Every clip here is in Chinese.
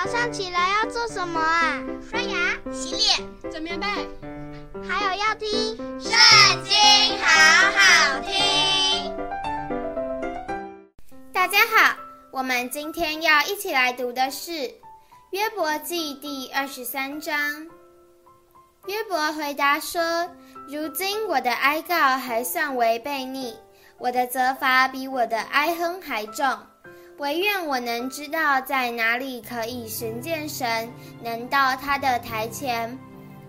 早上起来要做什么啊？刷牙、洗脸、整棉被，还有要听《圣经》，好好听。大家好，我们今天要一起来读的是《约伯记》第二十三章。约伯回答说：“如今我的哀告还算为悖逆，我的责罚比我的哀哼还重。”惟愿我能知道在哪里可以寻见神，能到他的台前，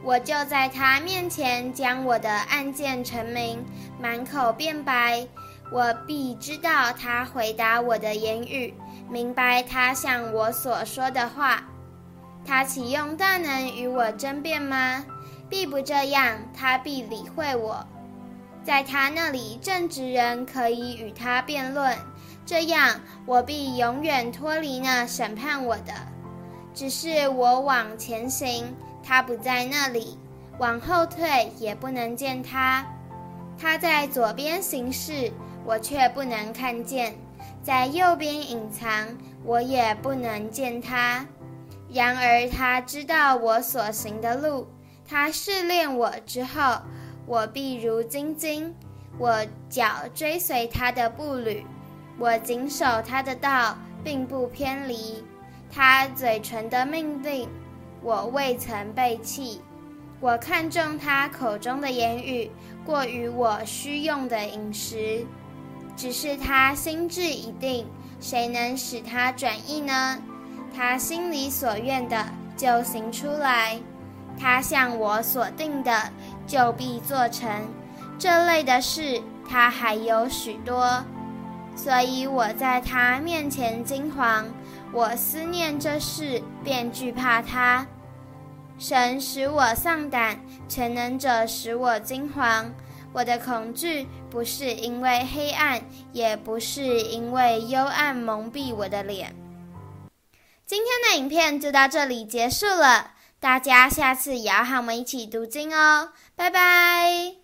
我就在他面前将我的案件陈明，满口辩白，我必知道他回答我的言语，明白他向我所说的话。他岂用大能与我争辩吗？必不这样，他必理会我。在他那里正直人可以与他辩论。这样，我必永远脱离那审判我的。只是我往前行，他不在那里；往后退，也不能见他。他在左边行事，我却不能看见；在右边隐藏，我也不能见他。然而他知道我所行的路，他试炼我之后，我必如精金，我脚追随他的步履。我谨守他的道，并不偏离；他嘴唇的命令，我未曾背弃。我看中他口中的言语，过于我需用的饮食。只是他心智已定，谁能使他转意呢？他心里所愿的，就行出来；他向我所定的，就必做成。这类的事，他还有许多。所以我在他面前惊惶，我思念这事，便惧怕他。神使我丧胆，全能者使我惊惶。我的恐惧不是因为黑暗，也不是因为幽暗蒙蔽我的脸。今天的影片就到这里结束了，大家下次也要和我们一起读经哦，拜拜。